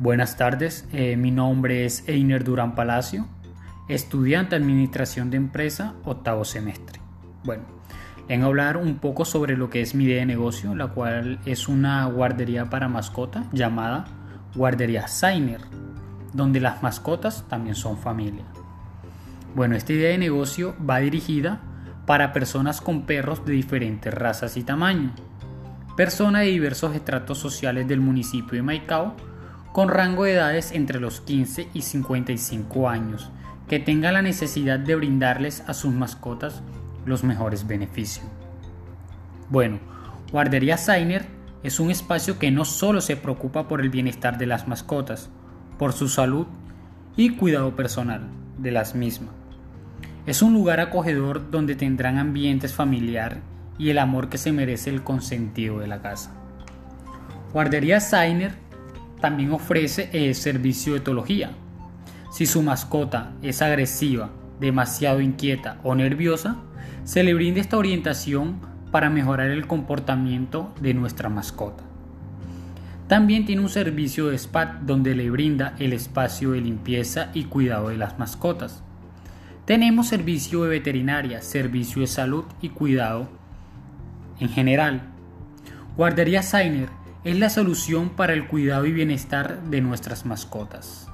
Buenas tardes, eh, mi nombre es Einer Durán Palacio, estudiante de Administración de Empresa, octavo semestre. Bueno, vengo a hablar un poco sobre lo que es mi idea de negocio, la cual es una guardería para mascota llamada Guardería Sainer, donde las mascotas también son familia. Bueno, esta idea de negocio va dirigida para personas con perros de diferentes razas y tamaño, personas de diversos estratos sociales del municipio de Maicao, con rango de edades entre los 15 y 55 años, que tenga la necesidad de brindarles a sus mascotas los mejores beneficios. Bueno, Guardería Sainer es un espacio que no solo se preocupa por el bienestar de las mascotas, por su salud y cuidado personal de las mismas. Es un lugar acogedor donde tendrán ambientes familiar y el amor que se merece el consentido de la casa. Guardería Sainer también ofrece el servicio de etología. Si su mascota es agresiva, demasiado inquieta o nerviosa, se le brinda esta orientación para mejorar el comportamiento de nuestra mascota. También tiene un servicio de SPAT donde le brinda el espacio de limpieza y cuidado de las mascotas. Tenemos servicio de veterinaria, servicio de salud y cuidado en general. Guardería Sainer es la solución para el cuidado y bienestar de nuestras mascotas.